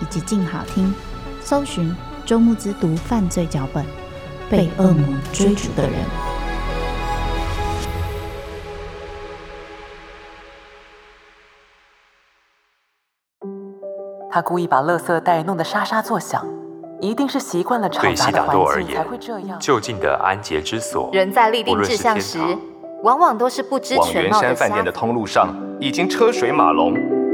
以及静好听，搜寻。周慕之读犯罪脚本，被恶魔追逐的人。他故意把垃圾袋弄得沙沙作响，一定是习惯了嘈杂的环境才会这样。就近的安洁之所，人在立定志向时，往往都是不知全貌的。往圆山饭店的通路上，已经车水马龙，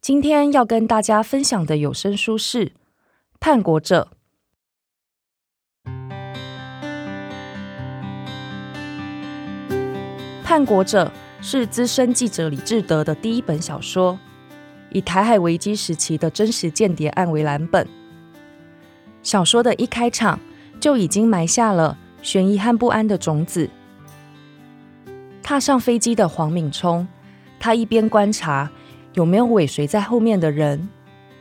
今天要跟大家分享的有声书是《叛国者》。《叛国者》是资深记者李志德的第一本小说，以台海危机时期的真实间谍案为蓝本。小说的一开场就已经埋下了悬疑和不安的种子。踏上飞机的黄敏聪，他一边观察有没有尾随在后面的人，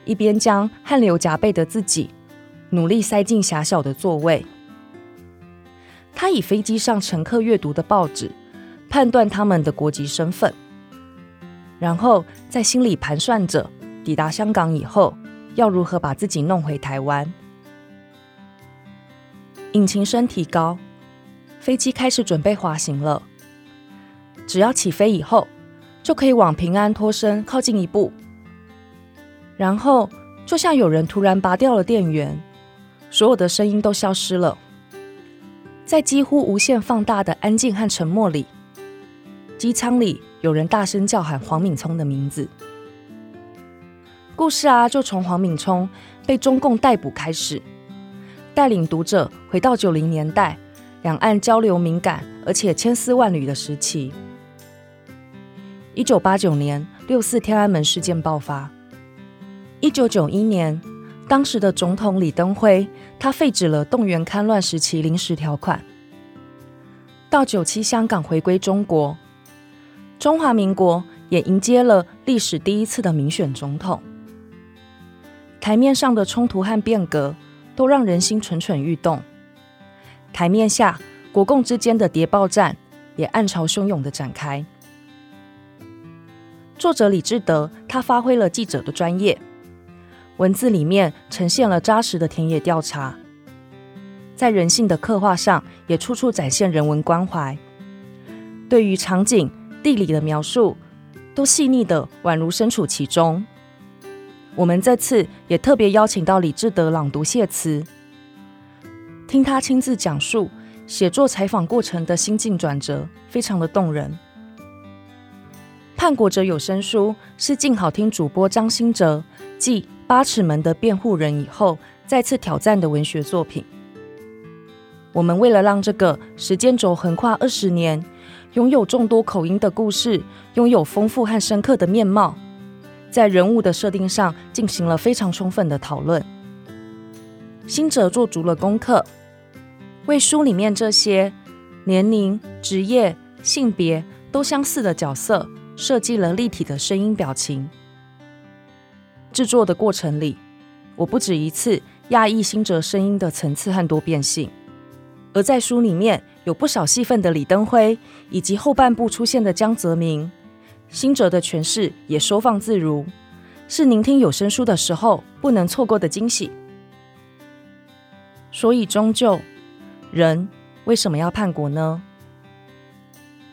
一边将汗流浃背的自己努力塞进狭小的座位。他以飞机上乘客阅读的报纸。判断他们的国籍身份，然后在心里盘算着抵达香港以后要如何把自己弄回台湾。引擎声提高，飞机开始准备滑行了。只要起飞以后，就可以往平安脱身靠近一步。然后，就像有人突然拔掉了电源，所有的声音都消失了，在几乎无限放大的安静和沉默里。机舱里有人大声叫喊黄敏聪的名字。故事啊，就从黄敏聪被中共逮捕开始，带领读者回到九零年代，两岸交流敏感而且千丝万缕的时期。一九八九年六四天安门事件爆发。一九九一年，当时的总统李登辉，他废止了动员戡乱时期临时条款。到九七香港回归中国。中华民国也迎接了历史第一次的民选总统。台面上的冲突和变革都让人心蠢蠢欲动。台面下，国共之间的谍报战也暗潮汹涌的展开。作者李志德，他发挥了记者的专业，文字里面呈现了扎实的田野调查，在人性的刻画上也处处展现人文关怀。对于场景。地理的描述都细腻的，宛如身处其中。我们这次也特别邀请到李志德朗读谢词，听他亲自讲述写作采访过程的心境转折，非常的动人。叛国者有声书是静好听主播张新哲继《八尺门的辩护人》以后再次挑战的文学作品。我们为了让这个时间轴横跨二十年，拥有众多口音的故事，拥有丰富和深刻的面貌，在人物的设定上进行了非常充分的讨论。新哲做足了功课，为书里面这些年龄、职业、性别都相似的角色设计了立体的声音表情。制作的过程里，我不止一次压抑辛哲声音的层次和多变性。而在书里面有不少戏份的李登辉，以及后半部出现的江泽民，辛哲的诠释也收放自如，是聆听有声书的时候不能错过的惊喜。所以，终究，人为什么要叛国呢？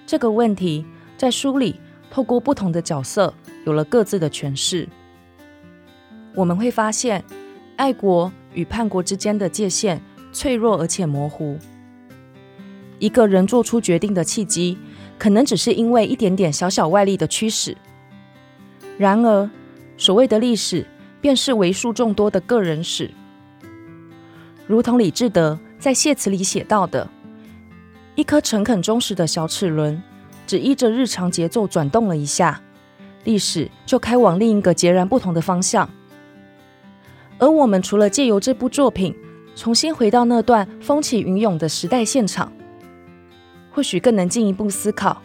这个问题在书里透过不同的角色有了各自的诠释。我们会发现，爱国与叛国之间的界限脆弱而且模糊。一个人做出决定的契机，可能只是因为一点点小小外力的驱使。然而，所谓的历史，便是为数众多的个人史。如同李志德在谢词里写到的：“一颗诚恳忠实的小齿轮，只依着日常节奏转动了一下，历史就开往另一个截然不同的方向。”而我们除了借由这部作品重新回到那段风起云涌的时代现场，或许更能进一步思考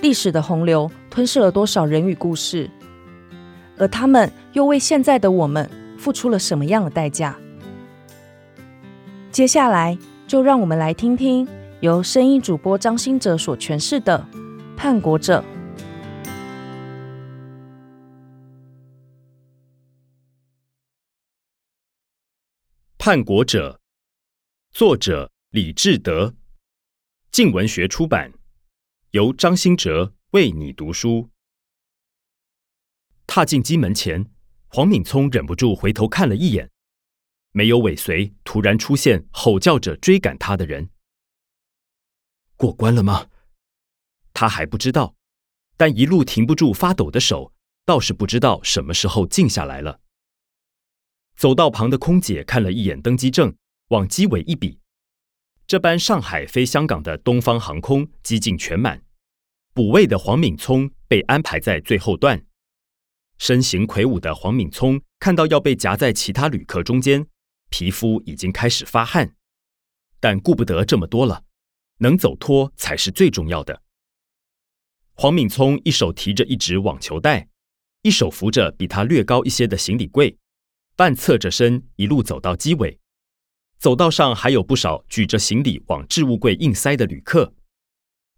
历史的洪流吞噬了多少人与故事，而他们又为现在的我们付出了什么样的代价？接下来，就让我们来听听由声音主播张新哲所诠释的《叛国者》。《叛国者》，作者李志德，静文学出版，由张新哲为你读书。踏进机门前，黄敏聪忍不住回头看了一眼。没有尾随，突然出现吼叫着追赶他的人。过关了吗？他还不知道，但一路停不住发抖的手，倒是不知道什么时候静下来了。走道旁的空姐看了一眼登机证，往机尾一比，这班上海飞香港的东方航空机进全满，补位的黄敏聪被安排在最后段。身形魁梧的黄敏聪看到要被夹在其他旅客中间。皮肤已经开始发汗，但顾不得这么多了，能走脱才是最重要的。黄敏聪一手提着一只网球袋，一手扶着比他略高一些的行李柜，半侧着身一路走到机尾。走道上还有不少举着行李往置物柜硬塞的旅客。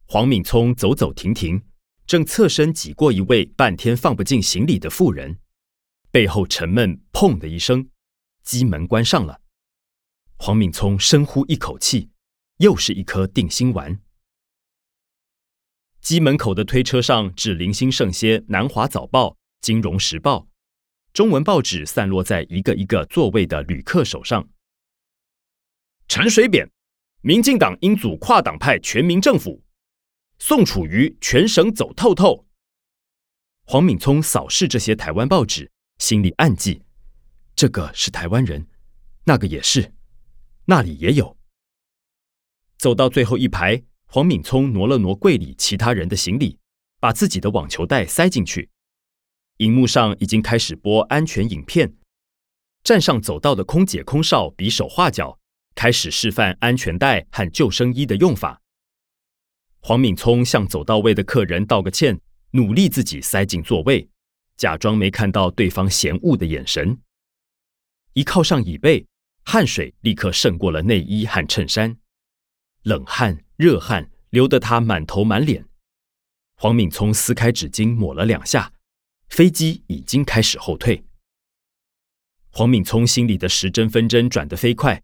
黄敏聪走走停停，正侧身挤过一位半天放不进行李的妇人，背后沉闷，砰的一声。机门关上了，黄敏聪深呼一口气，又是一颗定心丸。机门口的推车上只零星剩些《南华早报》《金融时报》，中文报纸散落在一个一个座位的旅客手上。陈水扁，民进党应组跨党派全民政府。宋楚瑜全省走透透。黄敏聪扫视这些台湾报纸，心里暗记。这个是台湾人，那个也是，那里也有。走到最后一排，黄敏聪挪了挪柜里其他人的行李，把自己的网球袋塞进去。荧幕上已经开始播安全影片，站上走道的空姐空少比手画脚，开始示范安全带和救生衣的用法。黄敏聪向走到位的客人道个歉，努力自己塞进座位，假装没看到对方嫌恶的眼神。一靠上椅背，汗水立刻渗过了内衣和衬衫，冷汗、热汗流得他满头满脸。黄敏聪撕开纸巾抹了两下，飞机已经开始后退。黄敏聪心里的时针分针转得飞快，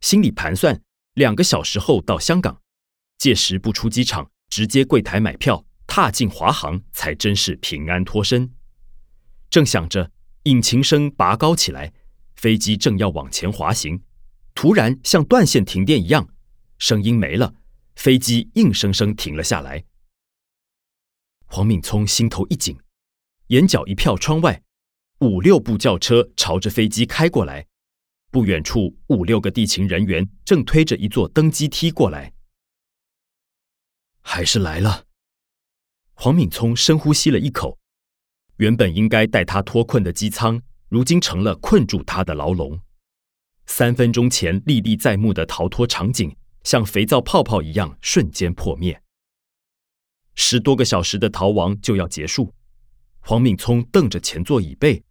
心里盘算两个小时后到香港，届时不出机场，直接柜台买票，踏进华航，才真是平安脱身。正想着，引擎声拔高起来。飞机正要往前滑行，突然像断线停电一样，声音没了，飞机硬生生停了下来。黄敏聪心头一紧，眼角一瞟窗外，五六部轿车朝着飞机开过来，不远处五六个地勤人员正推着一座登机梯过来。还是来了。黄敏聪深呼吸了一口，原本应该带他脱困的机舱。如今成了困住他的牢笼。三分钟前历历在目的逃脱场景，像肥皂泡泡一样瞬间破灭。十多个小时的逃亡就要结束。黄敏聪瞪着前座椅背，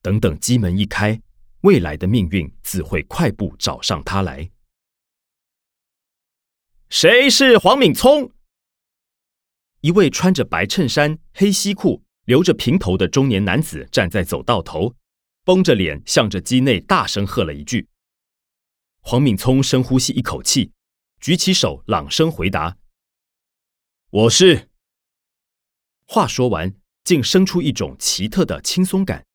等等机门一开，未来的命运自会快步找上他来。谁是黄敏聪？一位穿着白衬衫、黑西裤、留着平头的中年男子站在走道头，绷着脸，向着机内大声喝了一句。黄敏聪深呼吸一口气，举起手，朗声回答：“我是。”话说完，竟生出一种奇特的轻松感。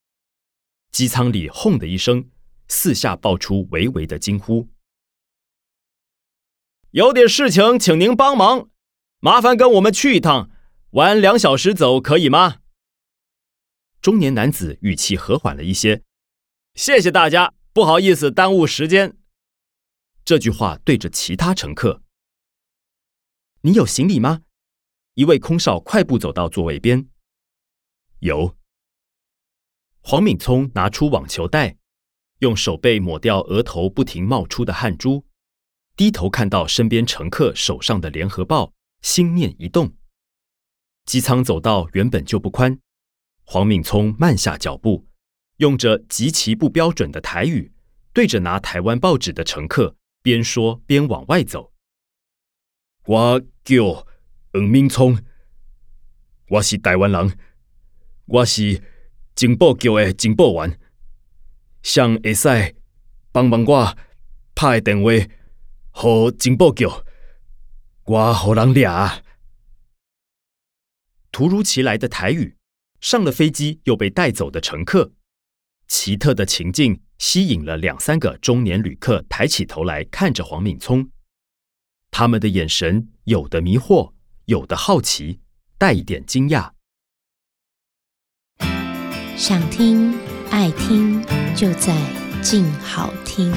机舱里轰的一声，四下爆出微微的惊呼。有点事情，请您帮忙，麻烦跟我们去一趟，晚两小时走，可以吗？中年男子语气和缓了一些。谢谢大家，不好意思耽误时间。这句话对着其他乘客。你有行李吗？一位空少快步走到座位边。有。黄敏聪拿出网球袋，用手背抹掉额头不停冒出的汗珠。低头看到身边乘客手上的联合报，心念一动。机舱走道原本就不宽，黄敏聪慢下脚步，用着极其不标准的台语，对着拿台湾报纸的乘客边说边往外走。我叫黄敏聪，我是台湾人，我是情报局的情报员，想会使帮帮我拍个电话。和警报局，我好人俩。突如其来的台语，上了飞机又被带走的乘客，奇特的情境吸引了两三个中年旅客抬起头来看着黄敏聪。他们的眼神有的迷惑，有的好奇，带一点惊讶。想听爱听，就在静好听。